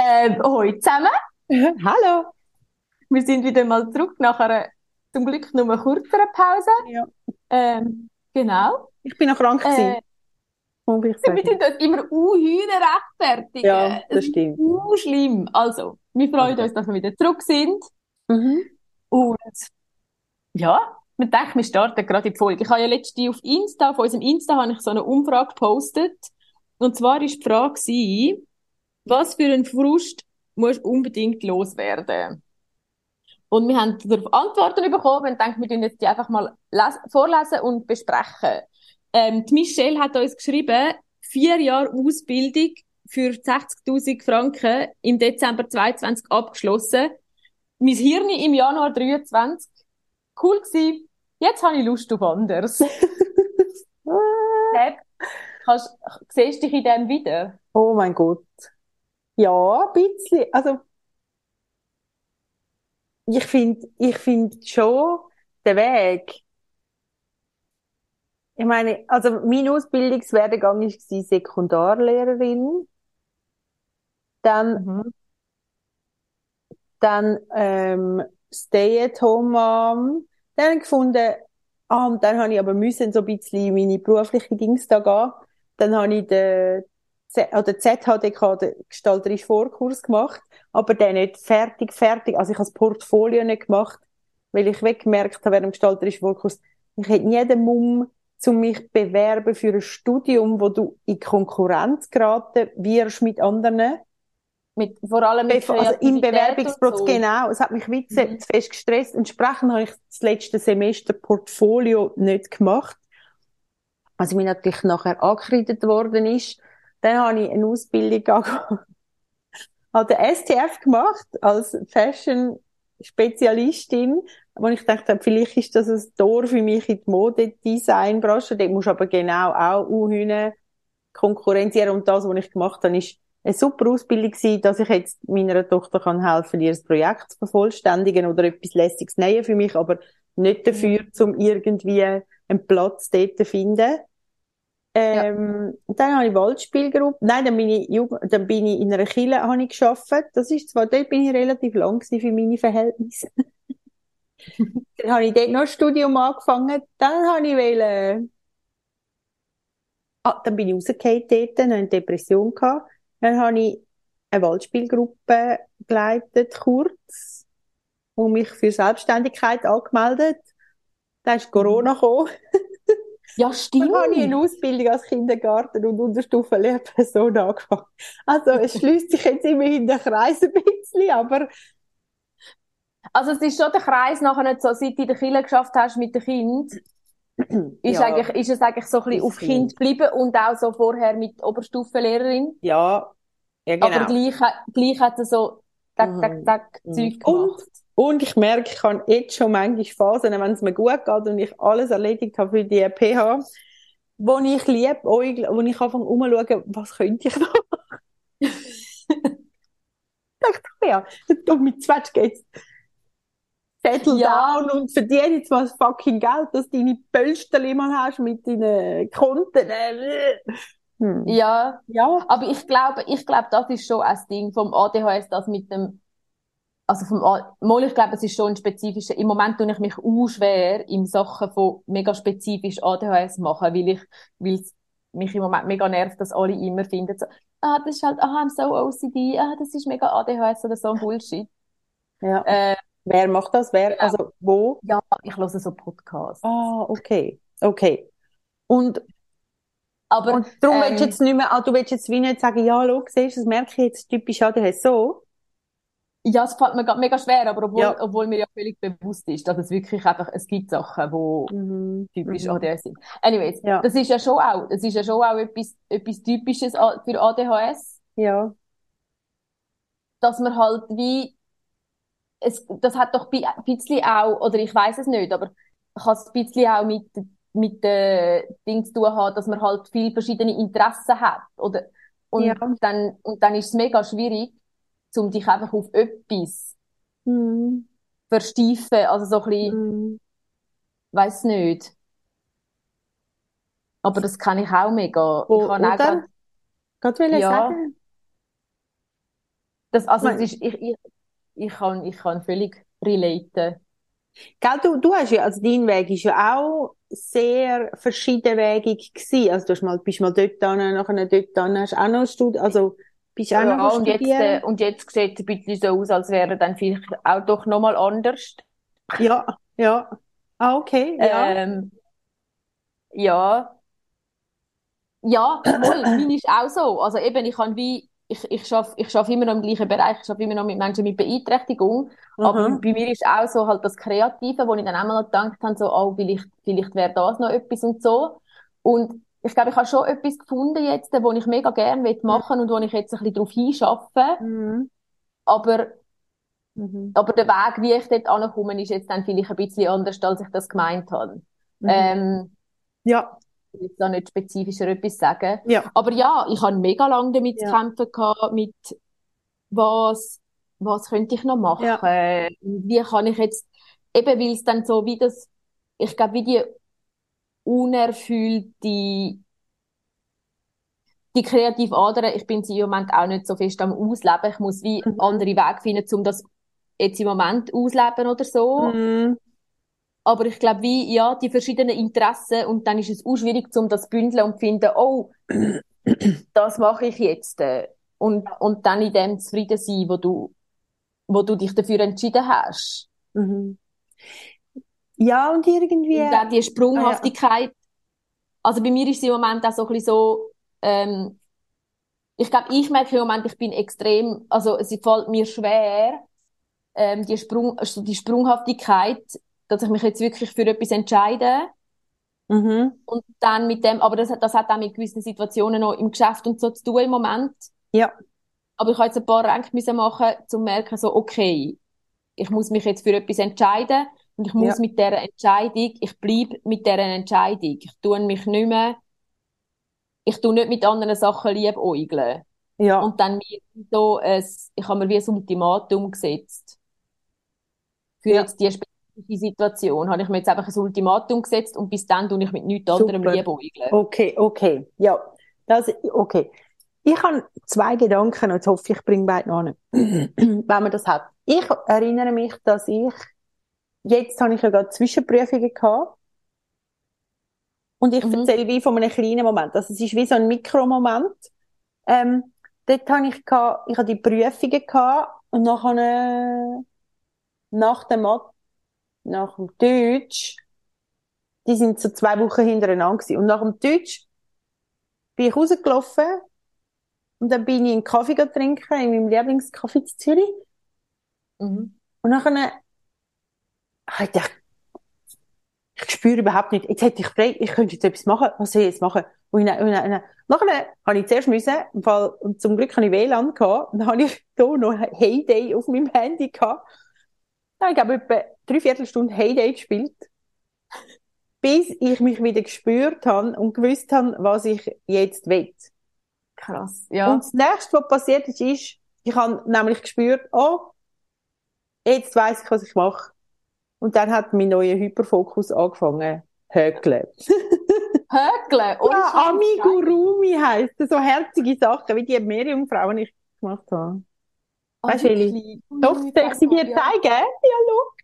Ähm, hoi zusammen. Hallo. Wir sind wieder mal zurück nach einer zum Glück nur kürzeren Pause. Ja. Ähm, genau. Ich bin noch krank gewesen. Äh, wir sind uns immer unhühner rechtfertigen. Ja, das Es ist stimmt. Uh, schlimm. Also, wir freuen Okay. uns, dass wir wieder zurück sind. Mhm. Und ja, wir denken, wir starten gerade in die Folge. Ich habe ja letztens auf Insta, auf unserem Insta, habe ich so eine Umfrage gepostet. Und zwar ist die Frage was für einen Frust musst du unbedingt loswerden? Und wir haben darauf Antworten bekommen und denken, wir tun jetzt die einfach mal les- vorlesen und besprechen. Ähm, die Michelle hat uns geschrieben, vier Jahre Ausbildung für 60.000 Franken im Dezember 22 abgeschlossen. Mein Hirn im Januar 23. Cool gewesen. Jetzt habe ich Lust auf anderes. Seb, kannst, siehst du dich in dem wieder? Oh mein Gott. Ja, ein bisschen. Also, ich finde, ich finde schon den Weg. Ich meine, also mein Ausbildungswerdegang war Sekundarlehrerin. Dann, Mhm. dann ähm, Stay-at-home-Mom. Dann gefunden, ah, und dann habe ich aber müssen so ein bisschen in meine berufliche Dings da gehen. Dann habe ich den Z oder ZHDK, den gestalterischen Vorkurs gemacht, aber den nicht fertig, fertig. Also ich habe das Portfolio nicht gemacht, weil ich weggemerkt habe während dem gestalterischen Vorkurs, ich hätte nie den Mumm, zu mich bewerben für ein Studium, wo du in Konkurrenz geraten wirst mit anderen. Mit, vor allem mit also im Bewerbungsprozess, so. genau. Es hat mich wie zu Mhm. zu fest gestresst. Entsprechend habe ich das letzte Semester Portfolio nicht gemacht. Also mir natürlich nachher angekreidet worden ist. Dann habe ich eine Ausbildung an der STF gemacht als Fashion Spezialistin, wo ich dachte, vielleicht ist das ein Tor für mich in die Modedesign-Branche. Dort musst du aber genau auch unhühne konkurrenzieren. Und das, was ich gemacht habe, ist eine super Ausbildung gewesen, dass ich jetzt meiner Tochter kann helfen, ihr Projekt zu vervollständigen oder etwas Lässiges nähen für mich, aber nicht dafür, um irgendwie einen Platz dort zu finden. Ähm, dann habe ich Waldspielgruppe. Nein, dann bin ich, Jugend, dann bin ich in einer Kille habe ich gearbeitet. Das ist zwar, dort bin ich relativ lang für meine Verhältnisse. dann habe ich dort noch ein Studium angefangen. Dann habe ich wollen, ah, dann bin ich rausgefallen dort, dann hatte eine Depression gehabt. Dann habe ich eine Waldspielgruppe geleitet, kurz, und mich für Selbstständigkeit angemeldet. Dann ist Corona gekommen. Ja, stimmt. Dann habe ich eine Ausbildung als Kindergarten- und Unterstufenlehrperson angefangen. Also, es schließt sich jetzt immerhin der Kreis ein bisschen, aber Also es ist schon der Kreis nachher nicht so, seit du in der Kirche geschafft hast mit dem Kind, ist, ja, eigentlich, ist es eigentlich so ein bisschen Das auf Kind geblieben und auch so vorher mit Oberstufenlehrerin. ja, ja, genau. Aber gleich, hat- gleich hat er so tak, tak, tak Mhm. Zeug gemacht. und ich merke, ich habe jetzt schon manchmal Phasen, wenn es mir gut geht und ich alles erledigt habe für die PH, wo ich liebe, wo ich anfange umzuschauen, was könnte ich noch machen? ich dachte, ja, du mit Zwetsch geht's. Settle Ja. down und verdiene jetzt mal das fucking Geld, dass du deine Pölsterli mal hast mit deinen Konten. Hm. Ja, Ja. aber ich glaube, ich glaube, das ist schon ein Ding vom ADHS, das mit dem, also vom, mal, ich glaube, es ist schon ein spezifischer, im Moment tue ich mich auch schwer in Sachen von mega spezifisch ADHS machen, weil ich, weil es mich im Moment mega nervt, dass alle immer finden, so, ah, das ist halt, ah, I'm so OCD, ah, das ist mega ADHS oder so ein Bullshit. ja. Äh, Wer macht das? Wer, also, wo? ja, ich höre so Podcasts. Ah, okay. Okay. Und, Aber, und darum ähm, willst du jetzt nicht mehr, ah, du willst jetzt wie nicht sagen, ja, schau, siehst du, das merke ich jetzt typisch ADHS so. Ja, es fällt mir grad mega schwer, aber obwohl, Ja. obwohl mir ja völlig bewusst ist, dass es wirklich einfach, es gibt Sachen, wo Mhm. typisch Mhm. ADHS sind. Anyways, Ja. das ist ja schon auch, das ist ja schon auch etwas, etwas Typisches für ADHS, Ja. dass man halt wie, es, das hat doch ein bisschen auch, oder ich weiß es nicht, aber kann es ein bisschen auch mit, mit den Dingen zu tun haben, dass man halt viele verschiedene Interessen hat, oder? Und Ja. dann, und dann ist es mega schwierig, um dich einfach auf etwas Mhm. versteifen, also so ein bisschen, Mhm. weiss nicht. Aber das kann ich auch mega. Wo- Ich kann auch oder? grad, Gerade will ich Ja. sagen. das, also es ist, ich, ich, ich kann, ich kann völlig relaten. Gell, du, du hast ja, also dein Weg ist ja auch sehr verschiedenwegig gewesen. Also du hast mal, bist mal dort dann, nachher dort dann, hast auch noch studiert, also bist auch Ja, noch und jetzt, äh, und jetzt sieht es ein bisschen so aus, als wäre dann vielleicht auch doch nochmal anders. Ja, ja. Ah, okay, ja. Ähm, ja. Ja, voll, meine ist auch so. Also eben, ich kann wie, ich, ich schaffe, ich schaffe immer noch im gleichen Bereich, ich schaffe immer noch mit Menschen mit Beeinträchtigung. Aber Mhm. bei mir ist auch so halt das Kreative, wo ich dann einmal noch gedacht habe, so, oh, vielleicht, vielleicht wäre das noch etwas und so. Und ich glaube, ich habe schon etwas gefunden jetzt, wo ich mega gerne machen und wo ich jetzt ein bisschen drauf hinschaffe. Mhm. Aber, Mhm. aber der Weg, wie ich dort ankomme, ist jetzt dann vielleicht ein bisschen anders, als ich das gemeint habe. Mhm. Ähm, Ja, ich will jetzt da nicht spezifischer etwas sagen. ja. Aber ja, ich habe mega lange damit Ja. zu kämpfen gehabt, mit was, was könnte ich noch machen? Wie kann ich jetzt, eben weil es dann so wie das, ich glaube, wie die unerfüllte, die kreative Ader, ich bin sie im Moment auch nicht so fest am Ausleben. Ich muss wie Mhm. andere Wege finden, um das jetzt im Moment ausleben oder so. Mhm. Aber ich glaube, wie, ja, die verschiedenen Interessen und dann ist es auch schwierig, um das zu bündeln und zu finden, oh, das mache ich jetzt. äh, Und, und dann in dem zufrieden sein, wo du, wo du dich dafür entschieden hast. Mhm. Ja, und irgendwie. Und auch die Sprunghaftigkeit. Also bei mir ist es im Moment auch so ein bisschen so, ähm, ich glaube, ich merke im Moment, ich bin extrem, also es fällt mir schwer, ähm, die Sprung, also die Sprunghaftigkeit, dass ich mich jetzt wirklich für etwas entscheide. Mhm. Und dann mit dem, aber das, hat- das hat auch mit gewissen Situationen noch im Geschäft und so zu tun im Moment. Ja. Aber ich habe jetzt ein paar Ränke machen, um zu merken, so, okay, ich muss mich jetzt für etwas entscheiden und ich muss Ja. mit dieser Entscheidung, ich bleibe mit dieser Entscheidung. Ich tue mich nicht mehr, ich tue nicht mit anderen Sachen liebäugeln. Ja. Und dann mir so ein, ich habe mir wie ein Ultimatum gesetzt. Für Ja. jetzt die spezifische Situation habe ich mir jetzt einfach ein Ultimatum gesetzt und bis dann tue ich mit nichts anderem Super. liebäugeln. Okay, okay. Ja, das, okay. Ich habe zwei Gedanken und jetzt hoffe ich, ich bringe beide noch an. Wenn man das hat. Ich erinnere mich, dass ich, jetzt habe ich ja gerade Zwischenprüfungen gehabt. Und ich Mhm. erzähle wie von einem kleinen Moment. Also es ist wie so ein Mikromoment. Ähm, dort habe ich gehabt, ich habe die Prüfungen gehabt und nachher, nach dem Mat nach dem Deutsch, die sind so zwei Wochen hintereinander gewesen. Und nach dem Deutsch bin ich rausgelaufen und dann bin ich einen Kaffee trinken, in meinem Lieblingskaffee in Zürich. Mhm. Und nachher habe ich gedacht, ich spüre überhaupt nicht, jetzt hätte ich frei, ich könnte jetzt etwas machen, was soll ich jetzt machen? Und dann, und dann, und dann, nachher habe ich zuerst müssen, im Fall, und zum Glück habe ich WLAN gehabt, und dann habe ich da noch Heyday auf meinem Handy gehabt. Dann habe ich, etwa drei Viertelstunde Heyday gespielt. Bis ich mich wieder gespürt habe und gewusst habe, was ich jetzt will. Krass, ja. Und das nächste, was passiert ist, ist, ich habe nämlich gespürt, oh, jetzt weiss ich, was ich mache. Und dann hat mein neuer Hyperfokus angefangen, hökeln. Hökeln. ohne Ja. Amigurumi heisst das, so herzige Sachen, wie die Meerjungfrauen ich gemacht habe. Ah, Weißt du, Eli? Doch, soll ich sie dir Ja. zeigen? Ja,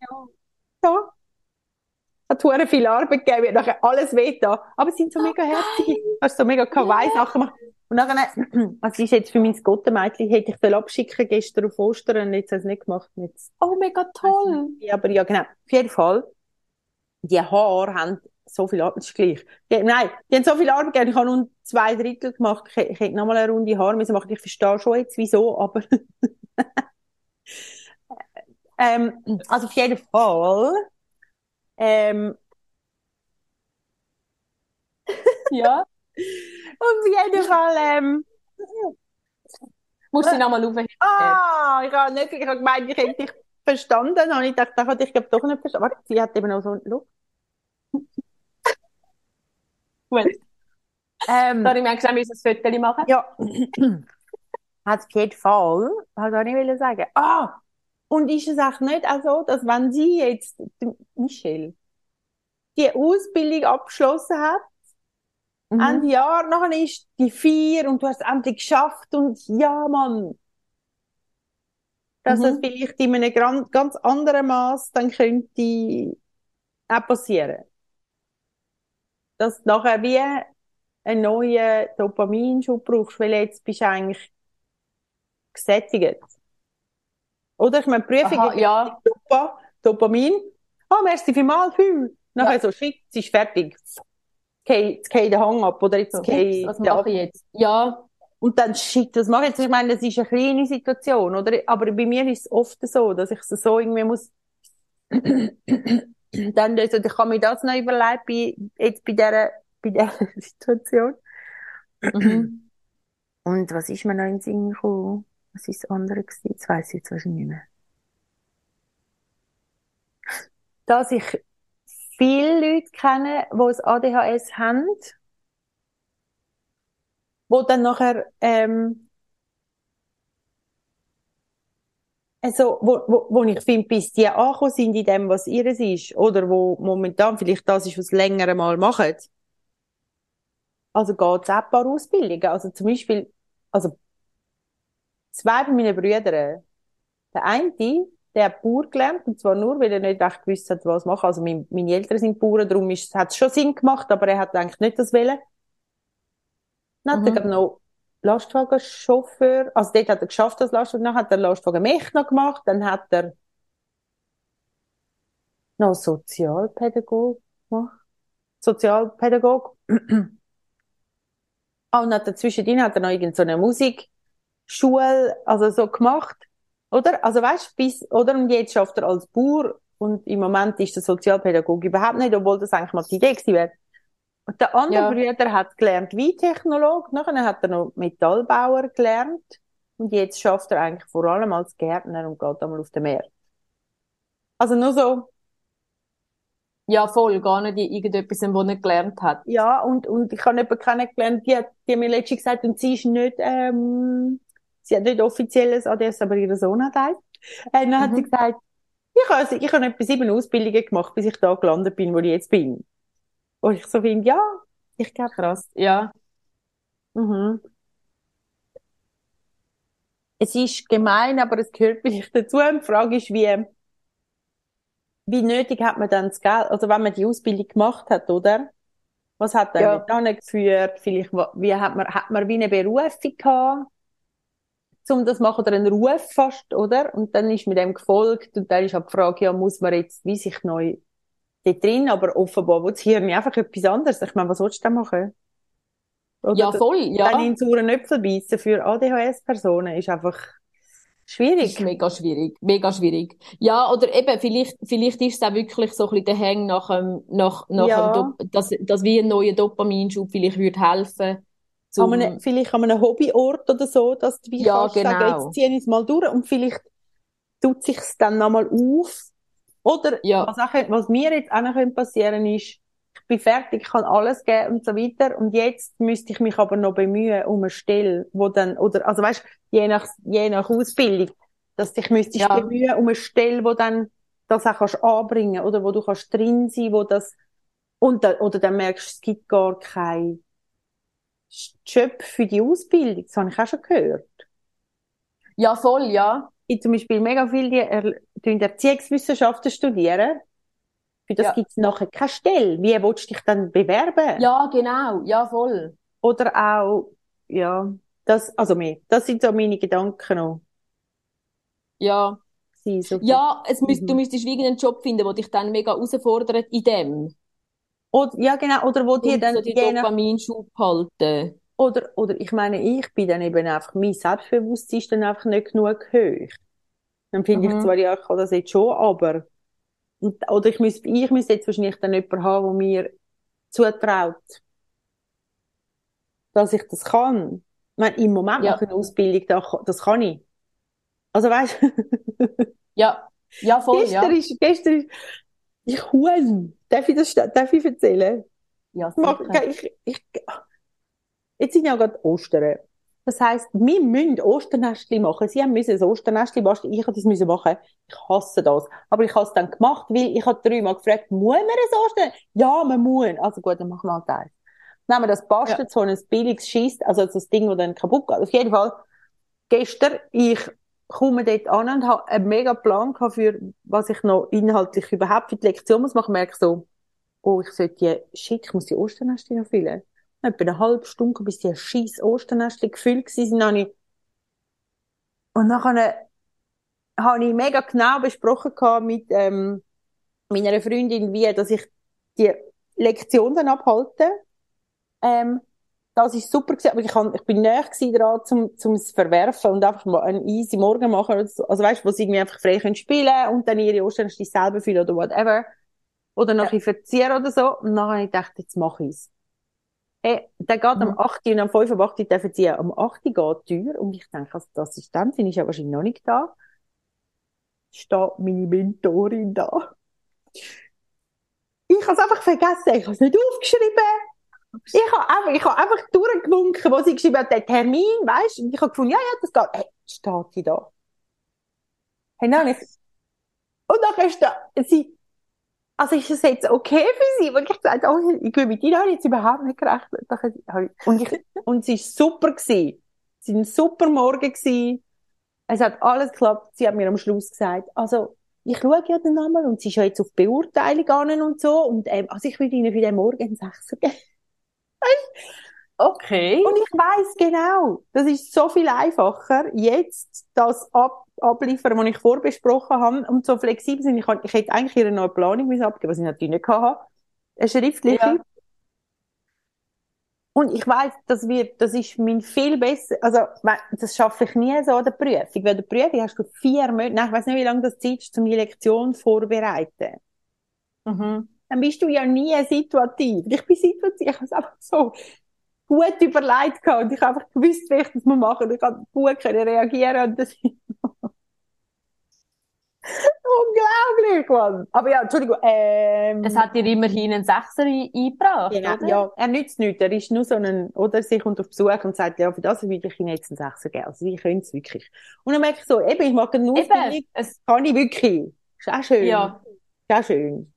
schau. Ja. Hat hure viel Arbeit gegeben, wird nachher alles weh da. Aber es sind so mega herzige, hast so mega kawaii Sachen gemacht. Und nachher, also ist jetzt für mein Gottemädchen, hätte ich den abschicken gestern auf Ostern, und jetzt hat es nicht gemacht. Jetzt, Oh, mega toll. ja, aber ja, genau. Auf jeden Fall, die Haare haben so viel Arbeit, das ist gleich. Die, nein, die haben so viel Arbeit gegeben, ich habe nur zwei Drittel gemacht, ich, ich hätte nochmal eine runde Haare müssen machen. Ich verstehe schon jetzt, wieso, aber, ähm, also auf jeden Fall, ähm, Ja. Auf jeden Fall, ähm, Musst du nochmal aufheben. ah, ich habe nicht, ich habe gemeint, ich hätte dich verstanden. habe ich gedacht, das hatte ich glaube doch nicht verstanden. Warte, sie hat eben auch so, schau. Gut. Ähm, Sorry, merkst du, wir müssen ein Foto machen? ja. hat auf jeden Fall, was ich will sagen? Ah! Und ist es auch nicht auch so, dass wenn sie jetzt, Michelle, die Ausbildung abgeschlossen hat, Mhm. Ende Jahr, nachher ist die vier und du hast es endlich geschafft und ja, Mann. Dass das Mhm. vielleicht in einem ganz anderen Maß dann könnte auch passieren. Dass du nachher wie einen neuen Dopaminschub brauchst, weil jetzt bist du eigentlich gesättigt. Oder? Ich meine, Prüfung Aha, ja. super, Dopamin. Ah, merci vielmals, viel. Nachher Ja. so, shit, es ist fertig. Jetzt geht- der Hang ab, oder jetzt So, geht was mache ich jetzt? Ja, und dann, shit, was mache ich jetzt? Ich meine, das ist eine kleine Situation, oder? Aber bei mir ist es oft so, dass ich es so irgendwie muss, dann, also, ich kann mir das noch überlegen, bei, jetzt bei dieser, bei dieser Situation. mhm. Und was ist mir noch in den Sinn gekommen? Was ist das andere gewesen? Jetzt weiss ich jetzt wahrscheinlich nicht mehr. Dass ich viele Leute kenne, die das ADHS haben, wo dann nachher, ähm, also, wo, wo, wo ich finde, bis die angekommen sind in dem, was ihres ist, oder wo momentan vielleicht das ist, was sie länger mal machen. Also geht's auch ein paar Ausbildungen. Also zum Beispiel, also zwei von meinen Brüdern, der eine, der hat Bauer gelernt, und zwar nur, weil er nicht echt gewusst hat, was machen. Also mein, meine Eltern sind Bauern, darum hat es schon Sinn gemacht, aber er hat eigentlich nicht das wollen. Dann hat er Mhm. noch Lastwagenchauffeur, also dort hat er geschafft als Lastwagen, dann hat er Lastwagenmechner gemacht, dann hat er noch Sozialpädagog gemacht. Sozialpädagog. Ah, und hat er zwischendrin hat er noch irgend so Musikschule, also so gemacht. Oder? Also weißt, bis, oder? Und jetzt schafft er als Bauer und im Moment ist der Sozialpädagog überhaupt nicht, obwohl das eigentlich mal die Idee gewesen wäre. Und der andere Ja. Bruder hat gelernt Weintechnolog, nachher hat er noch Metallbauer gelernt und jetzt schafft er eigentlich vor allem als Gärtner und geht einmal auf den Meer. Also nur so, Ja, voll, gar nicht in irgendetwas, was er nicht gelernt hat. ja, und, und ich habe jemanden kennengelernt, die hat, die hat mir letztens gesagt, und sie ist nicht, ähm, sie hat nicht offizielles ADS, aber ihr Sohn hat eins. Äh, dann hat Mhm. sie gesagt, ich habe, ich habe etwa sieben Ausbildungen gemacht, bis ich da gelandet bin, wo ich jetzt bin. Und ich so finde, ja, ich glaube, Krass, ja. Mhm. Es ist gemein, aber es gehört vielleicht dazu. Und die Frage ist, wie, wie nötig hat man dann das Geld, also wenn man die Ausbildung gemacht hat, oder? Was hat Ja. dann nicht geführt? Vielleicht, wie hat man, hat man wie eine Berufung gehabt, um das zu machen, oder einen Ruf fast, oder? Und dann ist mir dem gefolgt, und dann ist halt die Frage, ja, muss man jetzt, wie sich neu dort drin, aber offenbar will das Hirn einfach etwas anderes. Ich meine, was willst du denn machen? Oder Ja, voll, dann ja. in sauren Äpfel beißen für ADHS-Personen ist einfach schwierig. ist mega schwierig, mega schwierig. Ja, oder eben, vielleicht, vielleicht ist es auch wirklich so ein bisschen der Hang nach dem, nach, nach Ja. Dop dass, dass wie ein neuer Dopaminschub vielleicht würde helfen, An zum, einem, vielleicht an einem Hobbyort oder so, dass du wie Ja, kannst sagen, genau. jetzt ziehe ich es mal durch und vielleicht tut sich's dann nochmal auf. Oder Ja. was, auch, was mir jetzt auch noch könnte passieren ist, ich bin fertig, ich kann alles geben und so weiter und jetzt müsste ich mich aber noch bemühen um eine Stelle, wo dann, oder, also weißt, je nach, je nach Ausbildung, dass dich müsstest Ja. bemühen um eine Stelle, wo dann das auch kannst anbringen oder wo du kannst drin sein, wo das, und dann, oder dann merkst du, es gibt gar kein Job für die Ausbildung. Das habe ich auch schon gehört. ja, voll, ja. Ich zum Beispiel mega viele, die er, Erziehungswissenschaften studieren. Für das Ja. gibt es nachher keine Stelle. Wie willst du dich dann bewerben? Ja, genau, ja, voll. Oder auch, ja, das, also mehr. Das sind so meine Gedanken noch. Ja. so Ja, es müsst, Mhm. du müsstest wie einen Job finden, der dich dann mega herausfordert in dem. Oder, ja, genau. Oder wo Und dann so die Dopaminschub halten. oder, oder ich meine, ich bin dann eben einfach, mein Selbstbewusstsein ist dann einfach nicht genug hoch. Dann finde ich Mhm. zwar, ja, ich kann das jetzt schon, aber, oder ich müsste, ich müsste jetzt wahrscheinlich dann jemanden haben, der mir zutraut, dass ich das kann. Ich meine, im Moment Ja. mache ich eine Ausbildung, da, das kann ich. Also weißt Ja, Ja, voll, Gestern ja. ist, gestern ist, ich Huhn. Darf ich das, darf ich erzählen? Ja, sicher. Ich, ich, jetzt sind ja gerade Ostern. Das heisst, wir müssen Osternestli machen. Sie haben müssen ein Osternestli basteln. Ich habe das müssen machen. Ich hasse das. Aber ich habe es dann gemacht, weil ich habe dreimal gefragt, muss man ein Ostern? Ja, man muss. Also gut, dann machen wir halt eins. Haben wir das bastelt, so ein billiges Schießt, also das Ding, das dann kaputt geht. Auf jeden Fall, gestern, ich komme dort an und habe einen mega Plan für, was ich noch inhaltlich überhaupt für die Lektion muss machen. Merke so, oh, ich sollte die, shit, ich muss die Osternestli noch füllen. Etwa eine halbe Stunde, bis die scheiß Osternestli gefüllt sind, habe ich, und nachher habe ich mega genau besprochen mit, ähm, meiner Freundin, wie, dass ich die Lektion dann abhalte. Ähm, das ist super gewesen, aber ich, kann, ich bin näher gewesen dran, zum, zum es verwerfen und einfach mal einen easy Morgen machen. Also weißt, wo sie irgendwie einfach frei können spielen und dann ihre Osternestli selber füllen oder whatever. Oder noch ein bisschen verzieren oder so. Und dann habe ich gedacht, jetzt mache ich es. Hey, der geht am Mhm. 8. und am 5. am 8. darf ich ziehen. Am 8. geht die Tür und ich denke, also, die Assistentin ist ja wahrscheinlich noch nicht da. Steht meine Mentorin da. Ich habe es einfach vergessen. Ich habe es nicht aufgeschrieben. Ich habe einfach, ich habe einfach durchgewunken, wo sie geschrieben hat, der Termin, weißt Und ich habe gefunden, ja, ja, das geht. Hey, steht sie da? Hey, nein, ich, und dann ist da, sie, also ist es jetzt okay für sie? Und ich gesagt, oh, ich will mit ihnen habe ich jetzt überhaupt nicht gerechnet. Dann Und ich, und sie ist super gewesen. Sie war ein super Morgen gewesen. Es hat alles geklappt. Sie hat mir am Schluss gesagt, also, ich schaue ja den Namen und sie ist ja jetzt auf Beurteilung an und so. Und, ähm, also ich würde ihnen für den Morgen einen Sechser geben. Okay. Und ich weiß genau, das ist so viel einfacher, jetzt das ab, abliefern, was ich vorbesprochen habe, und so flexibel sind. Ich, kann, ich hätte eigentlich ihre neue Planung abgeben, was ich natürlich nicht hatte. Eine schriftliche. Ja. Und ich weiß, das wird, das ist mein viel besser, also, das schaffe ich nie so an der Prüfung. Weil der Prüfung hast du vier Monate, nein, ich weiß nicht, wie lange das Zeit ist, um die Lektion vorzubereiten. Mhm. Dann bist du ja nie situativ. Ich bin situativ, ich habe es einfach so gut überlegt gehabt und ich habe einfach gewusst, wie ich das. Und ich habe gut können reagieren und das ist unglaublich, Mann. Aber ja, Entschuldigung, ähm, Es hat dir immerhin einen Sechser ein- eingebracht, Genau, oder? ja, er nützt nichts. Er ist nur so ein, oder sie kommt auf Besuch und sagt, ja, für das würde ich Ihnen jetzt einen Sechser geben. Also, ich könnte es wirklich. Und dann merke ich so, eben, ich mache eine Ausbildung, Eben, es, kann ich wirklich. Ist auch schön. ja. Ist auch schön.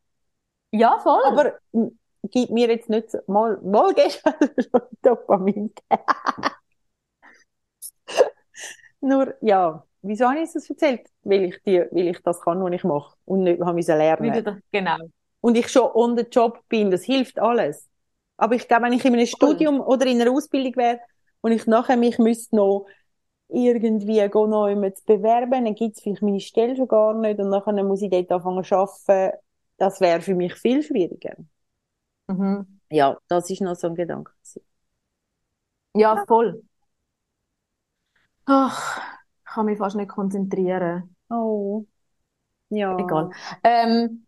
Ja, voll. Aber, m, gibt mir jetzt nicht so, mal, mal gestern schon Dopamin. Nur, ja. Wieso habe ich das erzählt? Weil ich die, weil ich das kann, was ich mache. Und nicht, habe müssen lernen. Das, genau. und ich schon on the job bin, das hilft alles. Aber ich glaube, wenn ich in einem Studium oder in einer Ausbildung wäre und ich nachher mich müsste noch irgendwie noch jemand zu bewerben, dann gibt's vielleicht meine Stelle schon gar nicht und nachher muss ich dort anfangen zu arbeiten. Das wäre für mich viel schwieriger. Mhm. Ja, das ist noch so ein Gedanke. Ja, voll. Ach, ich kann mich fast nicht konzentrieren. Oh. Ja. Egal. Ähm,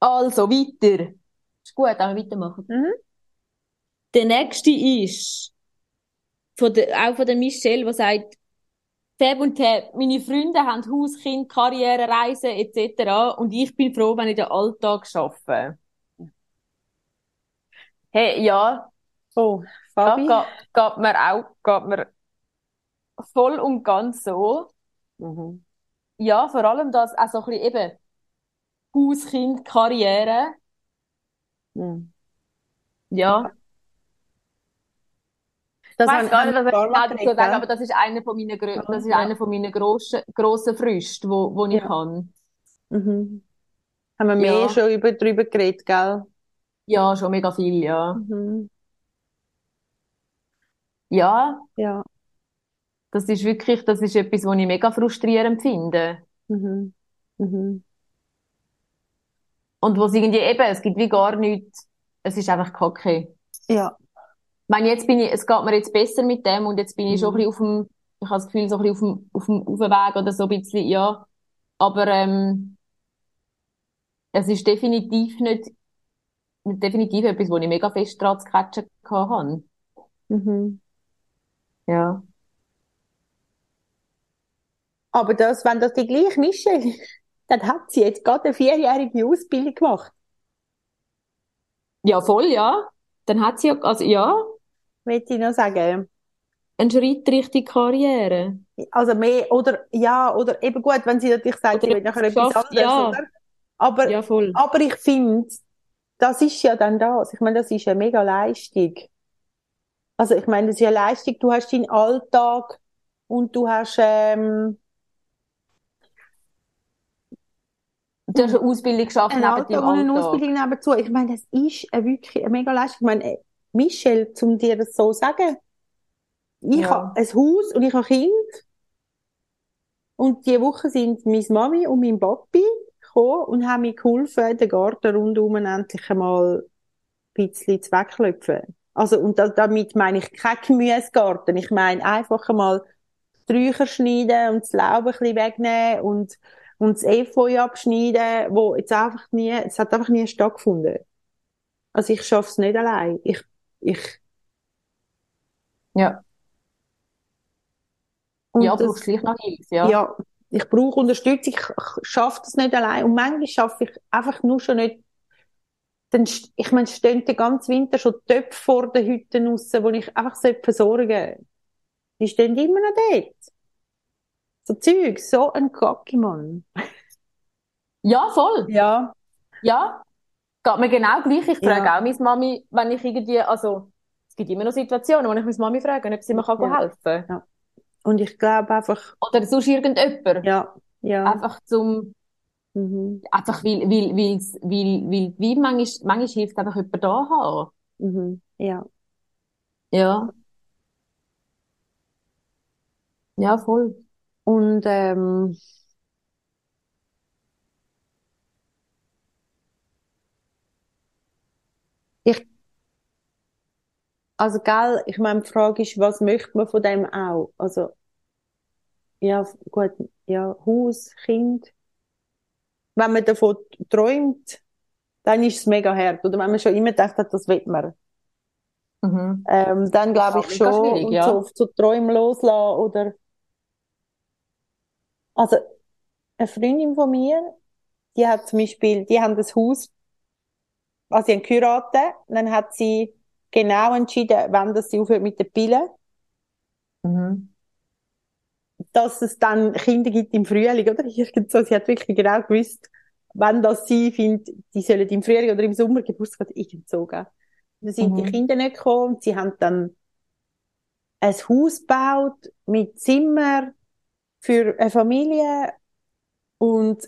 also, weiter. Ist gut, dann weitermachen. Mhm. Der nächste ist von der, auch von der Michelle, die sagt, Tab und Tab, meine Freunde haben Haus, Kind, Karriere, Reisen etc. Und ich bin froh, wenn ich den Alltag schaffe. Hey, ja, Oh, ja, Fabi? geht, geht mir auch, geht mir voll und ganz so. Mhm. Ja, vor allem das, auch so ein bisschen eben Haus, Kind, Karriere. Mhm. Ja, Das ich weiß gar nicht, was ich dazu sagen, aber das ist einer von meinen, grö- das ist Ja. einer von meinen grossen, grossen Früchten, wo, wo ich Ja. habe. Mhm. Haben wir mehr Ja. schon über, drüber geredet, gell? Ja, schon mega viel, ja. Mhm. Ja, Ja. das ist wirklich, das ist etwas, was ich mega frustrierend finde. Mhm. Mhm. Und wo es irgendwie eben, es gibt wie gar nichts, es ist einfach kacke. Ja. Ich meine, jetzt bin ich, es geht mir jetzt besser mit dem und jetzt bin ich schon ein Mhm. bisschen auf dem, ich habe das Gefühl, so ein bisschen auf dem, auf dem, auf dem Weg oder so ein bisschen, ja. Aber, ähm, es ist definitiv nicht, definitiv etwas, wo ich mega fest dran zu catchen habe. Mhm. Ja. Aber das, wenn das die gleiche ist, dann hat sie jetzt gerade eine vierjährige Ausbildung gemacht. Ja, voll, ja. Dann hat sie ja, also ja, Möchte ich noch sagen. einen Schritt Richtung Karriere. Also mehr, oder, ja, oder eben gut, wenn sie natürlich sagt, sie Oder will nachher etwas anderes, ja. oder? Aber, Ja, aber ich finde, das ist ja dann das. Ich meine, das ist eine mega Leistung. Also ich meine, das ist ja eine Leistung, du hast deinen Alltag und du hast, ähm, Du hast eine Ausbildung geschafft einen neben Alltag und eine. Ausbildung nebenzu. Ich meine, das ist eine wirklich eine mega Leistung. Ich meine, Michelle, zum dir das so sagen, ich Ja. habe ein Haus und ich habe Kind und diese Woche sind meine Mami und mein Papi gekommen und haben mir geholfen, den Garten rundum endlich einmal ein bisschen zu wegklopfen. Also, und da, damit meine ich kein Gemüsegarten. Ich meine einfach einmal die Räucher schneiden und das Laub ein bisschen wegnehmen und, und das Efeu abschneiden, wo jetzt einfach nie, es hat einfach nie stattgefunden. Also ich schaffe es nicht allein. Ich, ich, Ja, und ja, brauchst gleich noch Hilfe, ja. Ja, ich brauche Unterstützung, ich schaffe das nicht allein. Und manchmal schaffe ich einfach nur schon nicht, dann, ich meine, es stehen den ganzen Winter schon Töpfe vor den Hütten raus, wo ich einfach sollte versorgen Die stehen immer noch dort. So Zeug, so ein Kacke, Mann. Ja, voll. Ja. Ja, geht mir genau gleich. Ich frage Ja. auch meine Mami, wenn ich irgendwie, also, es gibt immer noch Situationen, wo ich meine Mami frage, ob sie mir kann Ja. helfen kann. Und ich glaube einfach, Oder sonst irgendjemand. ja, ja. Einfach zum, Mhm. einfach weil, weil, weil's, weil, weil, wie manchmal, manchmal hilft einfach jemand da haben. Mhm. Ja. Ja. Ja, voll. Und ähm, ich, also gell, ich meine, die Frage ist, was möchte man von dem auch? Also ja, gut, ja, Haus, Kind. Wenn man davon träumt, dann ist es mega hart. Oder wenn man schon immer gedacht hat, das will man. Mhm. Ähm, dann glaube ich schon, und ja. so, so Träume loslassen oder, also, eine Freundin von mir, die hat zum Beispiel, die haben das Haus, also sie haben geheiratet, dann hat sie genau entschieden, wann das sie aufhört mit den Pillen, Mhm. dass es dann Kinder gibt im Frühling, oder? So, sie hat wirklich genau gewusst, wann das sie findet, die sollen im Frühling oder im Sommer Geburtstag irgend so geben. Dann sind die Mhm. Kinder nicht gekommen und sie haben dann ein Haus gebaut mit Zimmer für eine Familie und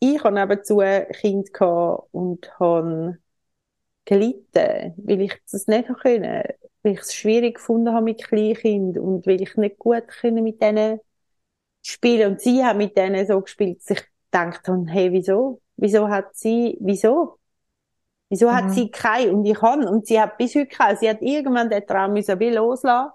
ich habe nebenzu ein Kind und habe gelitten, weil ich das nicht habe können, weil ich es schwierig gefunden habe mit Kleinkind und weil ich nicht gut können mit denen spielen und sie hat mit denen so gespielt, dass ich gedacht habe, hey, wieso? Wieso hat sie, wieso? Wieso hat Mhm. sie keine und ich kann und sie hat bis heute keine. Sie hat irgendwann den Traum müssen loslassen.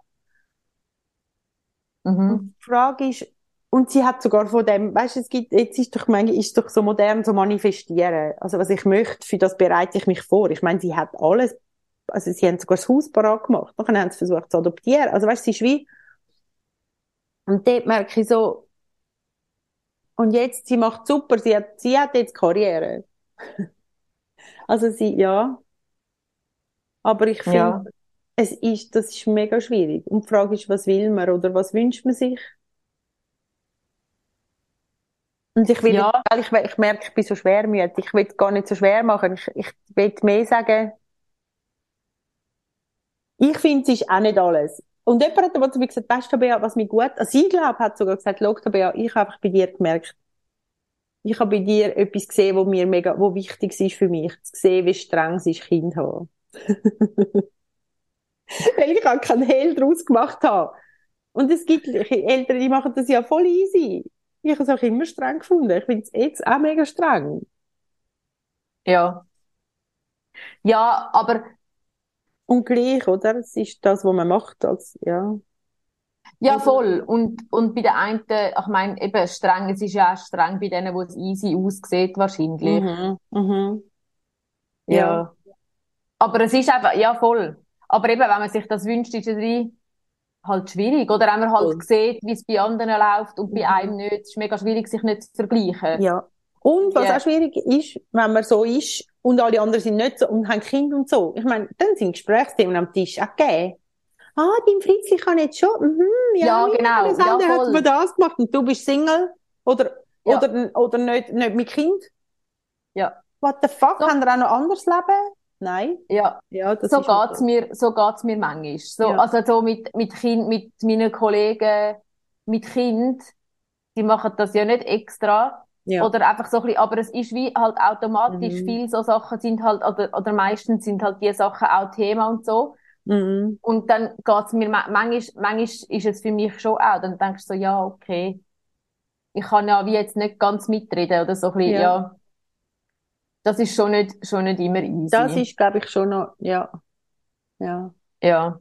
Mhm. Und die Frage ist, und sie hat sogar von dem, weißt du, es gibt, jetzt ist doch, manchmal ist doch so modern so manifestieren. Also was ich möchte, für das bereite ich mich vor. Ich meine, sie hat alles, also sie haben sogar das Haus parat gemacht. Dann haben sie versucht zu adoptieren. Also weißt du, sie ist wie, und dort merke ich so, und jetzt, sie macht super, sie hat, sie hat jetzt Karriere. also sie, ja. Aber ich finde, Ja. es ist, das ist mega schwierig. Und die Frage ist, was will man oder was wünscht man sich? Und ich will, Ja. weil ich, ich merke, ich bin so schwermütig. Ich will gar nicht so schwer machen. Ich, ich will mehr sagen, ich finde, es ist auch nicht alles. Und jemand hat aber zu mir gesagt, weißt du, Tabea, was mir gut, also ich glaube, hat sogar gesagt, schau, Tabea, ich habe einfach bei dir gemerkt, ich habe bei dir etwas gesehen, wo mir mega, wo wichtig ist für mich, zu sehen, wie streng es ist, Kind zu haben. Weil ich auch keinen Hehl draus gemacht habe. Und es gibt Eltern, die machen das ja voll easy. Ich habe es auch immer streng gefunden. Ich finde es jetzt auch mega streng. Ja. Ja, aber Und gleich, oder? Es ist das, was man macht, als, ja. Ja, voll. Und, und bei den einen, ich meine, eben streng, es ist ja auch streng bei denen, wo es easy aussieht, wahrscheinlich. Mhm. Mhm. Ja. Aber es ist einfach, ja, voll. Aber eben, wenn man sich das wünscht, ist es wie, halt schwierig. Oder wenn man halt Voll. sieht, wie es bei anderen läuft und bei Mhm. einem nicht. Es ist mega schwierig, sich nicht zu vergleichen. Ja. Und was Ja. auch schwierig ist, wenn man so ist und alle anderen sind nicht so und haben Kinder und so. Ich meine, dann sind Gesprächsthemen am Tisch auch gegeben. Ah, dein Fritzli kann jetzt schon, mhm, ja, Ja, genau, Vater ja, hat voll. mir das gemacht und du bist Single oder, Ja. oder, oder nicht, nicht mit Kind. Ja. What the fuck, So. haben wir auch noch anderes Leben? Nein. Ja, Ja, das so geht's so. mir, so geht's mir manchmal. So, Ja. also so mit, mit Kind, mit meinen Kollegen, mit Kind, die machen das ja nicht extra. Ja. Oder einfach so ein bisschen, aber es ist wie halt automatisch, Mhm. viele so Sachen sind halt, oder, oder meistens sind halt die Sachen auch Thema und so. Mhm. Und dann geht's mir, ma- manchmal, manchmal ist es für mich schon auch, dann denkst du so, ja, okay, ich kann ja wie jetzt nicht ganz mitreden oder so ein bisschen, Ja. ja. Das ist schon nicht, schon nicht immer easy. Das ist, glaube ich, schon noch, ja. Ja. Ja.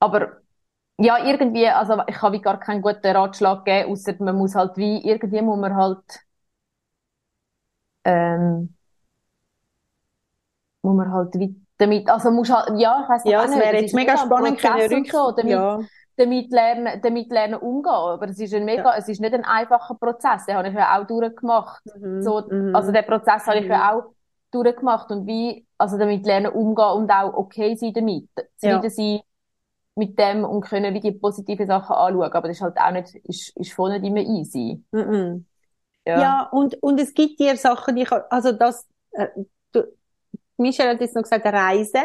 Aber, ja, irgendwie, also ich habe gar keinen guten Ratschlag gegeben, außer man muss halt wie, irgendwie muss man halt, ähm, muss man halt wie damit, also muss halt, ja, ich weiss Ja, auch es nicht, wäre jetzt mega spannend können und so, damit, Ja. Damit lernen, damit lernen umgehen. Aber es ist ein mega, es ist nicht ein einfacher Prozess, den habe ich ja auch durchgemacht. Mhm. So, Mhm. also den Prozess habe ich Mhm. ja auch durchgemacht und wie, also damit lernen umgehen und auch okay sein damit. Ja. Zufrieden sein mit dem und können wie die positiven Sachen anschauen. Aber das ist halt auch nicht, ist, ist voll nicht immer easy. Mhm. Ja. Ja, und, und es gibt dir Sachen, die ich, also das, äh, du, Michelle hat jetzt noch gesagt, Reisen.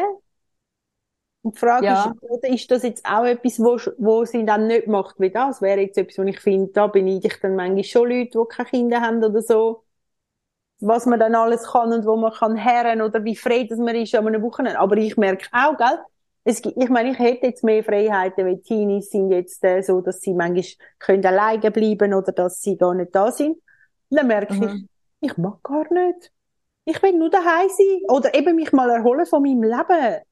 Und die Frage Ja. ist, oder ist das jetzt auch etwas, wo, wo sie dann nicht macht wie das? Wäre jetzt etwas, wo ich finde, da beneide ich dann manchmal schon Leute, die keine Kinder haben oder so. Was man dann alles kann und wo man kann herren oder wie frei das man ist an einem Wochenende. Aber ich merke auch, gell? Es gibt, ich meine, ich hätte jetzt mehr Freiheiten, weil Teenies sind jetzt äh, so, dass sie manchmal können alleine bleiben oder dass sie gar nicht da sind. Und dann merke Mhm. ich, ich mag gar nicht. Ich will nur daheim sein oder eben mich mal erholen von meinem Leben.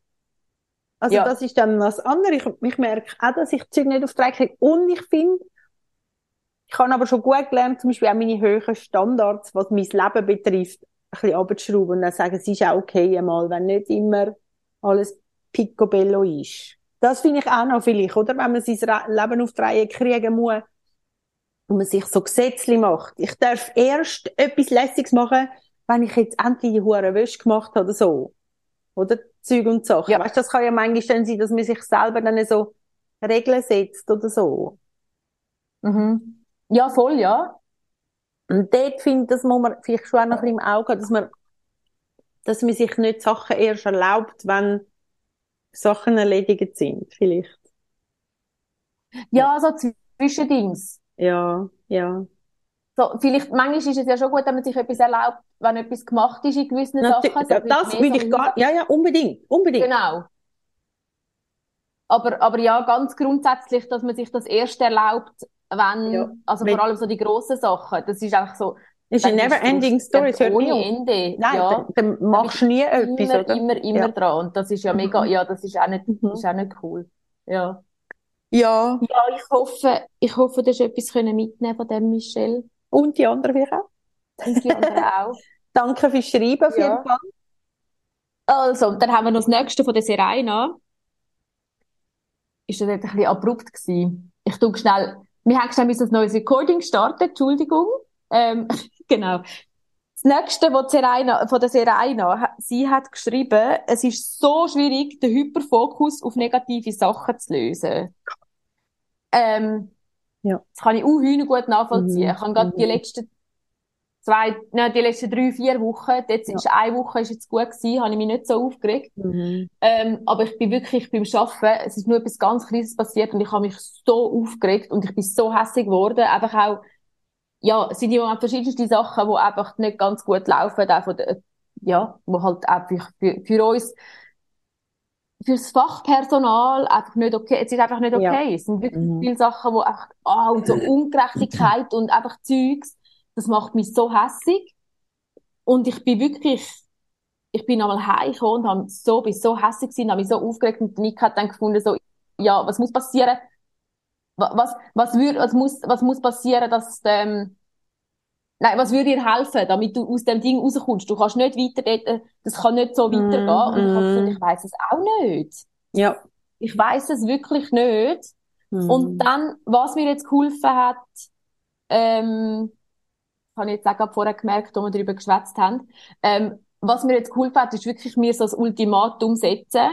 Also Ja. das ist dann was anderes. Ich, ich merke auch, dass ich Zeug nicht auf die Reihe kriege. Und ich finde, ich habe aber schon gut gelernt, zum Beispiel auch meine höheren Standards, was mein Leben betrifft, ein bisschen abzuschrauben und dann sagen, es ist auch okay einmal, wenn nicht immer alles picobello ist. Das finde ich auch noch vielleicht, oder? Wenn man sein Leben auf die Reihe kriegen muss und man sich so Gesetze macht. Ich darf erst etwas Lässiges machen, wenn ich jetzt endlich die hure Wäsche gemacht habe oder so. Oder Zeug und Sachen. Ja. Weißt, das kann ja manchmal sein, dass man sich selber dann so Regeln setzt oder so. Mhm. Ja, voll, ja. Und dort finde ich, das muss man vielleicht schon auch noch ein bisschen im Auge haben, dass man, dass man sich nicht Sachen erst erlaubt, wenn Sachen erledigt sind, vielleicht. Ja, so Zwischendings. Ja, ja. So, vielleicht, manchmal ist es ja schon gut, wenn man sich etwas erlaubt, wenn etwas gemacht ist in gewissen Natürlich, Sachen. So das würde ich gar, ja, ja, unbedingt, unbedingt. Genau. Aber, aber ja, ganz grundsätzlich, dass man sich das erst erlaubt, wenn, Ja. also Wenn- vor allem so die grossen Sachen, das ist einfach so, Es ist eine dann never ending es story, es hört nie ohne auf. Ende. Nein, ja. dann, dann machst du nie etwas, Immer, oder? immer, immer Ja. dran. Und das ist ja mega, Mhm. ja, das ist auch nicht, Mhm. ist auch nicht cool. Ja. Ja. Ja, ich hoffe, ich hoffe, du hast etwas können mitnehmen von dem, Michelle. Und die anderen vielleicht auch. Und die anderen auch. Danke fürs Schreiben auf Ja. jeden Fall. Also, dann haben wir noch das nächste von der Serena. Ist das jetzt ein bisschen abrupt gewesen? Ich tu schnell, wir haben schnell ein neues Recording starten, Entschuldigung. Ähm, genau. Das nächste, was Serena, von der Serena, sie hat geschrieben, es ist so schwierig, den Hyperfokus auf negative Sachen zu lösen. Ähm, Ja. das kann ich auch gut nachvollziehen. Mhm. Ich habe gerade die Mhm. letzten zwei, nein, die letzten drei, vier Wochen, jetzt Ja. ist eine Woche ist jetzt gut gewesen, habe ich mich nicht so aufgeregt. Mhm. Ähm, aber ich bin wirklich beim Arbeiten, es ist nur etwas ganz Kleines passiert und ich habe mich so aufgeregt und ich bin so hässlich geworden. Einfach auch, ja, es sind ja verschiedenste Sachen, die einfach nicht ganz gut laufen, auch von der, ja, wo halt auch für, für, für uns, fürs Fachpersonal einfach nicht okay, es ist einfach nicht Ja. okay. Es sind wirklich Mhm. viele Sachen, wo einfach, ah, und so Ungerechtigkeit und einfach Zeugs, das macht mich so hässig. Und ich bin wirklich, ich bin einmal heimgekommen und hab so, bin so hässlich gewesen, habe mich so aufgeregt und Nick hat dann gefunden, so, ja, was muss passieren? Wa- Was, was würde, was muss, was muss passieren, dass, ähm, nein, was würde dir helfen, damit du aus dem Ding rauskommst? Du kannst nicht weiter dort, äh, das kann nicht so weitergehen. Und ich habe Mhm. gefunden, ich weiss es auch nicht. Ja. ich weiß es wirklich nicht. Mhm. Und dann, was mir jetzt geholfen hat, ähm, habe ich jetzt auch gerade vorher gemerkt, als wir darüber geschwätzt haben, ähm, was mir jetzt geholfen hat, ist wirklich mir so das Ultimatum setzen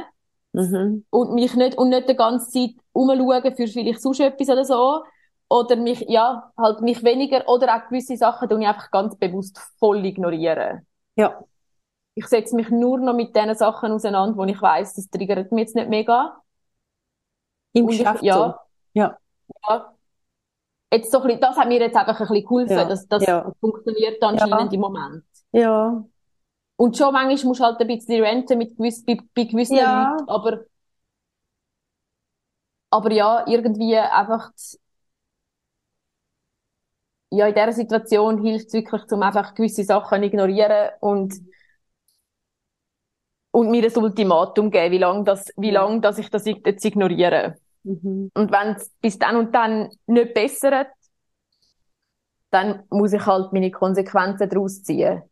Mhm. und mich nicht, und nicht die ganze Zeit umschauen für vielleicht sonst etwas oder so. Oder mich, ja, halt mich weniger, oder auch gewisse Sachen tue ich einfach ganz bewusst voll ignorieren. Ja. Ich setze mich nur noch mit den Sachen auseinander, wo ich weiss, das triggert mich jetzt nicht mega. Im Und ich- Geschäft ja. so. Ja. Ja. Jetzt so ein bisschen, das hat mir jetzt einfach ein bisschen geholfen. Ja, Das, das ja. funktioniert anscheinend im Moment. Ja. Und schon manchmal musst du halt ein bisschen renten mit gewiss, bei, bei gewissen Ja. Leuten, aber, aber ja, irgendwie einfach, ja, in dieser Situation hilft es wirklich, um einfach gewisse Sachen ignorieren und, und mir ein Ultimatum geben, wie lange das, wie Ja. lange, dass ich das jetzt ignoriere. Mhm. Und wenn es bis dann und dann nicht bessert, dann muss ich halt meine Konsequenzen daraus ziehen.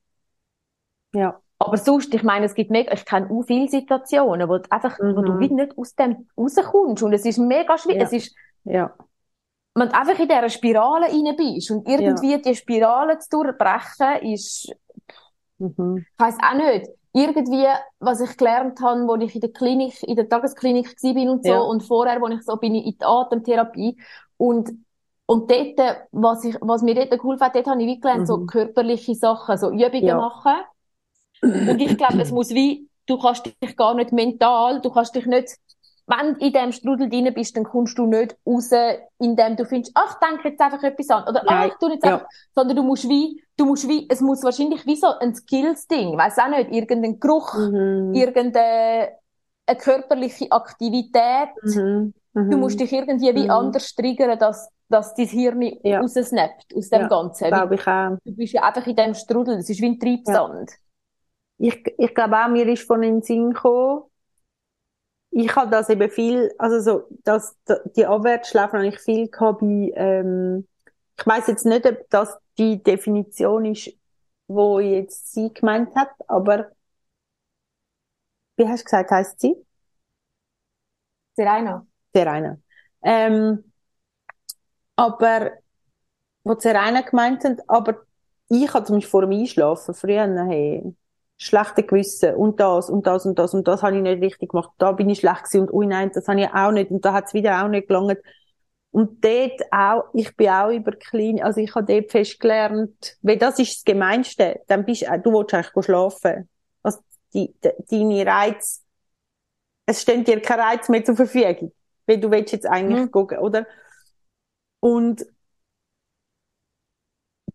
Ja. Aber sonst, ich meine, es gibt mega, ich kenne auch viele Situationen, wo du einfach, wo du Mhm. wie nicht aus dem rauskommst. Und es ist mega schwierig. Ja. Es ist, Ja. Wenn du einfach in dieser Spirale rein bist und irgendwie die Spirale zu durchbrechen, ist, Mhm. ich weiss auch nicht, irgendwie, was ich gelernt habe, wo ich in der Klinik, in der Tagesklinik bin und so, Ja. und vorher, wo ich so bin, in der Atemtherapie, und, und dort, was ich, was mir dort geholfen hat, dort habe ich wie gelernt, so Mhm. körperliche Sachen, so Übungen Ja. machen. Und ich glaube, es muss wie, du kannst dich gar nicht mental, du kannst dich nicht, wenn du in dem Strudel drin bist, dann kommst du nicht raus, indem du findest, ach, ich denke jetzt einfach etwas an, oder ach, ich tu jetzt ja. einfach, sondern du musst wie, du musst wie, es muss wahrscheinlich wie so ein Skills-Ding, weiss auch nicht, irgendein Geruch, Mhm. irgendeine eine körperliche Aktivität. Mhm. Mhm. Du musst dich irgendwie wie Mhm. anders triggern, dass, dass dein Hirn Ja. raussnappt aus dem Ja, Ganzen. Glaube ich auch. Du bist ja einfach in dem Strudel, das ist wie ein Treibsand. Ich, ich glaube auch, mir ist von den Sinn gekommen, ich habe das eben viel, also so, das, die Abwärtsschläfe habe ich viel gehabt bei, ähm, ich weiß jetzt nicht, ob das die Definition ist, wo jetzt sie gemeint hat, aber, wie hast du gesagt, heisst sie? Serena. Serena. Ähm, aber, wo Serena gemeint hat, aber ich hatte zum Beispiel vor dem Einschlafen früher, hey, schlechte Gewissen und das und das und das und das habe ich nicht richtig gemacht. Da bin ich schlecht gewesen und ui nein, das habe ich auch nicht und da hat es wieder auch nicht gelangt. Und dort auch, ich bin auch über Klein, also ich habe dort festgelernt, weil das ist das Gemeinste, dann bist du, du willst eigentlich schlafen. Also die, de, deine Reize, es stehen dir keine Reiz mehr zur Verfügung, weil du willst jetzt eigentlich Mhm. gucken, oder? Und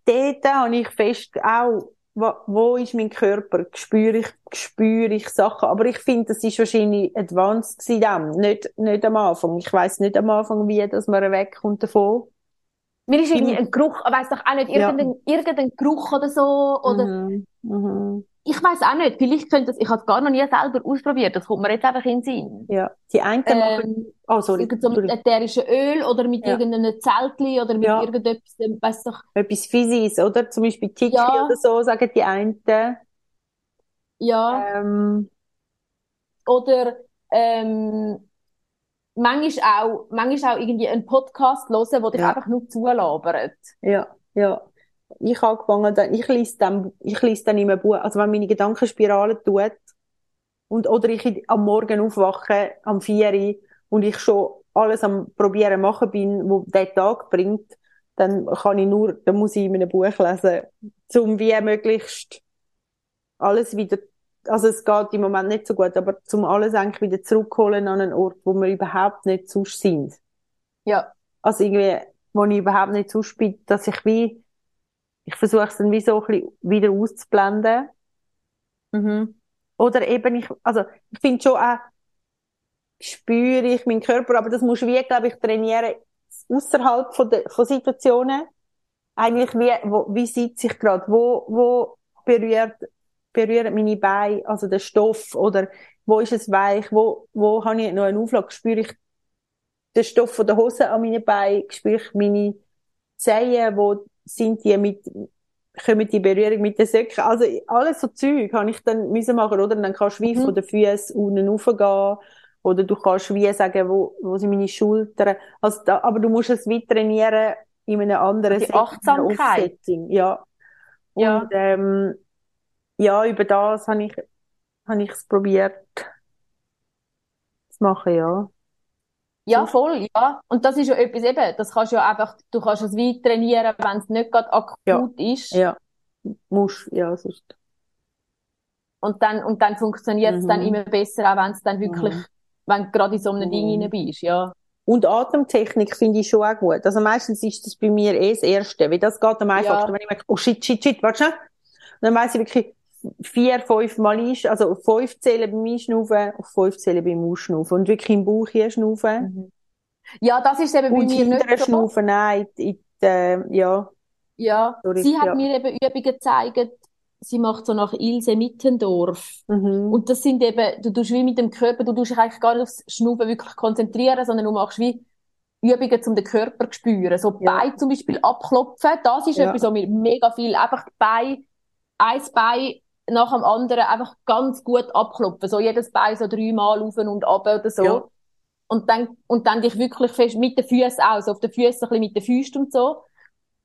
dort habe ich fest auch, wo, wo ist mein Körper? Spüre ich, spüre ich Sachen? Aber ich finde, das ist wahrscheinlich advanced gewesen dann. Nicht, nicht am Anfang. Ich weiss nicht am Anfang, wie, dass man wegkommt davon. Mir ist irgendwie ein Geruch, ich weiss doch auch nicht, Ja. irgendein, irgendein Geruch oder so, oder, Mhm. Mhm. ich weiss auch nicht, vielleicht könnte das, ich habe es gar noch nie selber ausprobiert, das kommt mir jetzt einfach in den Sinn. Ja. Die einen machen, Ähm, oh, sorry, so mit ätherischem Öl oder mit Ja. irgendeinem Zeltli oder mit Ja. irgendetwas, ähm, weiss doch, etwas Physis, oder? Zum Beispiel Tiki Ja. oder so, sagen die einen. ja. Ähm, Oder ähm, manchmal auch, manchmal auch irgendwie einen Podcast hören, wo dich Ja. einfach nur zulabert. Ja, ja. Ich habe angefangen, dann, ich lese dann, ich lese dann immer Buch, also wenn meine Gedankenspirale tut, und, oder ich am Morgen aufwache, am 4 Uhr, und ich schon alles am probieren machen bin, wo der Tag bringt, dann kann ich nur, dann muss ich in einem Buch lesen, um wie möglichst alles wieder, also es geht im Moment nicht so gut, aber zum alles eigentlich wieder zurückholen an einen Ort, wo wir überhaupt nicht sonst sind. Ja. Also irgendwie, wo ich überhaupt nicht sonst bin, dass ich wie, ich versuche es dann wie so ein bisschen wieder auszublenden. Mhm. Oder eben, ich, also, ich finde schon auch, spüre ich meinen Körper, aber das musst du wie, glaube ich, trainieren, außerhalb von der, von Situationen. Eigentlich wie, wo, wie sitze ich gerade? Wo, wo berührt, berühren meine Beine, also der Stoff, oder wo ist es weich? Wo, wo habe ich noch eine Auflage? Spüre ich den Stoff von der Hose an meinen Beinen? Spüre ich meine Zehen? Wo sind die mit, kommen die Berührung mit den Söcken? Also, alles so Zeug habe ich dann müssen machen, oder? Und dann kannst du wie Mhm. von den Füßen unten raufgehen. Oder du kannst wie sagen, wo, wo sind meine Schultern. Also da, aber du musst es wie trainieren in einem anderen Die Achtsamkeit. Setting. Ja. Und, Ja. ähm, ja, über das habe ich, habe ich es probiert zu machen, ja. Ja, voll, ja. Und das ist ja etwas eben, das kannst du ja einfach, du kannst es wie trainieren, wenn es nicht gerade akut Ja. ist. Ja. Musst, ja, sonst. Und dann, und dann funktioniert es dann Mhm. immer besser, auch wenn es dann wirklich, Mhm. wenn du gerade in so einem Ding Mhm. rein bist, ja. Und Atemtechnik finde ich schon auch gut. Also meistens ist das bei mir eh das Erste, weil das geht am einfachsten, Ja. wenn ich merke, oh shit, shit, shit, warte schnell. Und dann weiss ich wirklich vier, fünf Mal ein, also auf fünf Zählen beim Einschnaufen, auf fünf Zählen beim Ausschnaufen. Und wirklich im Bauch hier schnaufen. Ja, das ist eben bei Und mir hinterher nicht so. schnaufen, nein, in, in, äh, ja. Ja, Sorry, sie hat ja. mir eben Übungen gezeigt, sie macht so nach Ilse Mittendorf. Mhm. Und das sind eben, du tust wie mit dem Körper, du tust dich eigentlich gar nicht aufs Schnaufen wirklich konzentrieren, sondern du machst wie Übungen, um den Körper zu spüren. So Ja. Beine zum Beispiel abklopfen, das ist Ja. etwas, was mir mega viel, einfach die Beine, ein Bein nach dem anderen einfach ganz gut abklopfen. So jedes Bein so dreimal auf und ab oder so. Ja. Und dann, und dann dich wirklich fest mit den Füßen auch, so auf den Füßen ein bisschen mit den Füßen und so.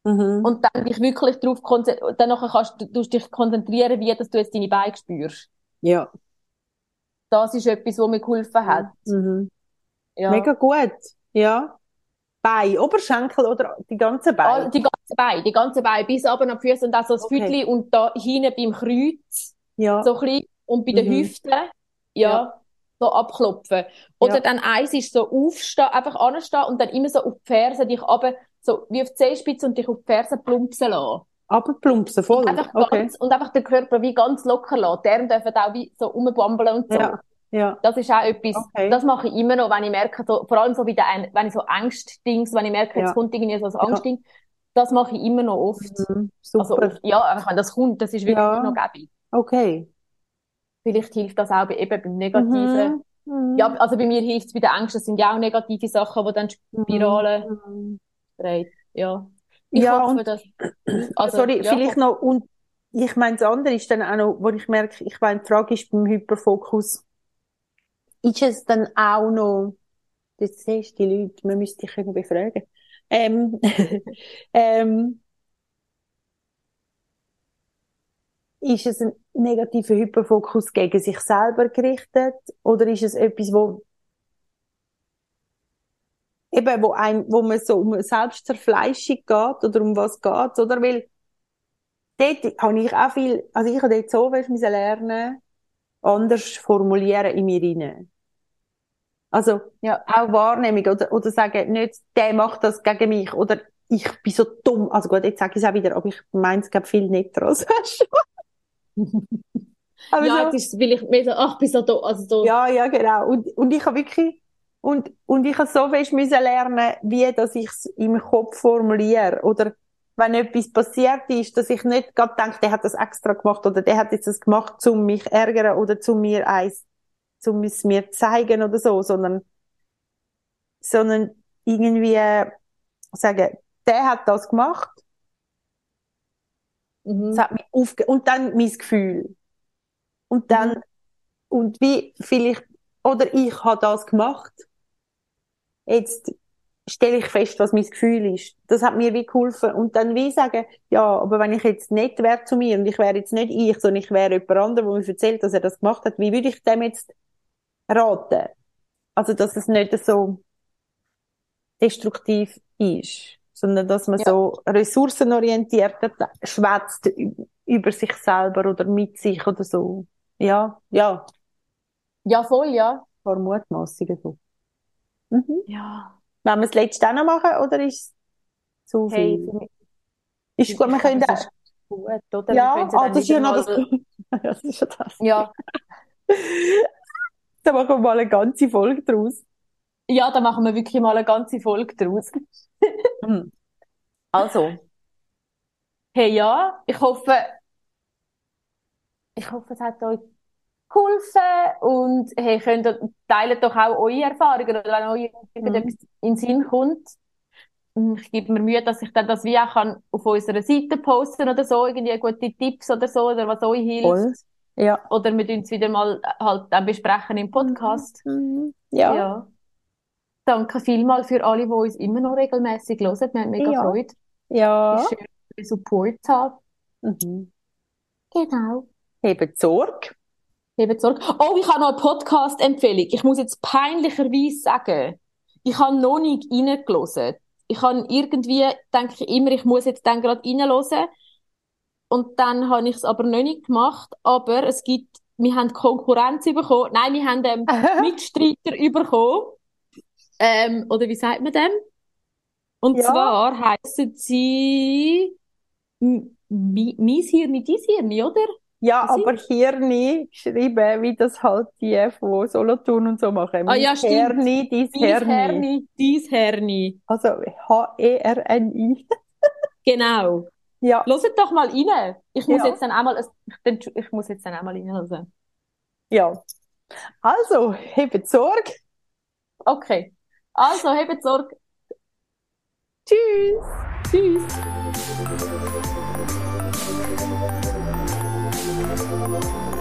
Mhm. Und dann dich wirklich darauf konzentrieren, dann nachher kannst du, du dich konzentrieren, wie dass du jetzt deine Beine spürst. Ja. Das ist etwas, was mir geholfen hat. Mhm. Ja. Mega gut. Ja. Bein, Oberschenkel oder die ganzen Beine? die ganze Beine, die ganze Beine, bis runter an die Füße und auch so das Okay. Und da hinten beim Kreuz, Ja. so ein und bei den Mhm. Hüften, ja, Ja. so abklopfen. Oder Ja. dann eins ist so aufstehen, einfach anstehen und dann immer so auf die Ferse dich runter, so wie auf die Zehenspitze und dich auf die Ferse plumpsen lassen. Abplumpsen, voll. Und einfach Okay. ganz, und einfach den Körper wie ganz locker lassen. Die Arme dürfen auch wie so rumbambeln und so. Ja. Ja. Das ist auch etwas, Okay. das mache ich immer noch, wenn ich merke, so, vor allem so wie der, wenn ich so Angstdings, wenn ich merke, jetzt Ja. kommt irgendwie so ein Angstding, das mache ich immer noch oft. Mhm. Also Super. oft, ja, einfach wenn das kommt, das ist wirklich Ja. noch gäbig. Okay. Vielleicht hilft das auch bei, eben beim Negativen. Mhm. Mhm. Ja, also bei mir hilft es bei der Angst, das sind ja auch negative Sachen, die dann Spiralen Mhm. dreht. Ja. Ich Ja, hoffe, und- dass, also, Sorry, ja, vielleicht noch, und ich meine, das andere ist dann auch noch, wo ich merke, ich meine, die Frage ist beim Hyperfokus, ist es dann auch noch, das siehst du die Leute, man müsste dich können befragen, ähm, ähm, ist es ein negativer Hyperfokus gegen sich selber gerichtet, oder ist es etwas, wo eben, wo ein, wo man so um Selbstzerfleischung geht, oder um was geht, oder? Weil, dort habe ich auch viel, also ich habe dort so müssen lernen, anders formulieren in mir rein. Also, Ja. auch Wahrnehmung, oder, oder sagen, nicht, der macht das gegen mich, oder ich bin so dumm. Also gut, jetzt sage ich es auch wieder, aber ich meine es, glaube viel netter als aber ja, so, jetzt ist es vielleicht mehr so, ach, bis so, da- also so, ja, ja, genau. Und, und ich habe wirklich, und, und ich habe so fest müssen lernen, wie, dass ich es im Kopf formuliere. Oder wenn etwas passiert ist, dass ich nicht gerade denke, der hat das extra gemacht oder der hat jetzt das gemacht, um mich zu ärgern oder zu mir eins, zum es mir zeigen oder so, sondern, sondern irgendwie sagen, der hat das gemacht, mhm. das hat mich aufge und dann mein Gefühl. Und dann, Mhm. und wie vielleicht, oder ich habe das gemacht. Jetzt stelle ich fest, was mein Gefühl ist. Das hat mir wie geholfen. Und dann wie sagen, ja, aber wenn ich jetzt nicht wäre zu mir und ich wäre jetzt nicht ich, sondern ich wäre jemand anderes, der mir erzählt, dass er das gemacht hat, wie würde ich dem jetzt raten? Also, dass es nicht so destruktiv ist, sondern dass man Ja. so ressourcenorientiert schwätzt über sich selber oder mit sich oder so. Ja, ja, ja, voll, ja. ein paar Mutmaßungen so. Mhm. Ja. Wollen wir das letzte auch noch machen oder ist es zu Hey, viel? für mich, Ist gut, wir ich können ist gut, oder? Ja, ah, das ist ja noch das, ja, das ist ja das. Ja, Da machen wir mal eine ganze Folge draus. ja, da machen wir wirklich mal eine ganze Folge draus. Mhm. Also, hey, ja, ich hoffe, ich hoffe, es hat euch geholfen und hey, könnt ihr, teilt doch auch eure Erfahrungen oder wenn euch irgendetwas in den Sinn kommt. Ich gebe mir Mühe, dass ich dann das wie auch kann auf unserer Seite posten oder so, irgendwie gute Tipps oder so, oder was euch hilft. Voll. Ja. Oder wir tun es wieder mal halt dann besprechen im Podcast. Mhm. Ja. Ja. Danke vielmals für alle, die uns immer noch regelmäßig hören. Wir haben mega Ja. Freude. Ja. Ist schön, den Support zu haben. Mhm. Genau. Hebt Sorge. Eben Sorge. Oh, ich habe noch eine Podcast-Empfehlung. Ich muss jetzt peinlicherweise sagen, ich habe noch nicht reingelassen. Ich habe irgendwie, denke ich immer, ich muss jetzt dann gerade reinhören. Und dann habe ich es aber noch nicht gemacht. Aber es gibt, wir haben Konkurrenz bekommen. Nein, wir haben ähm, Mitstreiter bekommen. Ähm, oder wie sagt man dem? Und Ja. zwar heissen sie M- Mi- Mies Hirni, dies Hirni, oder? Ja, aber Hirni geschrieben, wie das halt die von Solothurn und so machen. Ah, ja, Mein dies Dies Herni. Herni, dies Herni. Also H-E-R-N-I. Genau. Ja. Loset doch mal rein. Ich muss ja. jetzt dann einmal, ich, ich muss jetzt dann einmal reinhören. Ja. Also, hebe Sorge. Okay. Also, hebe Sorge. Tschüss. Tschüss. Thank you.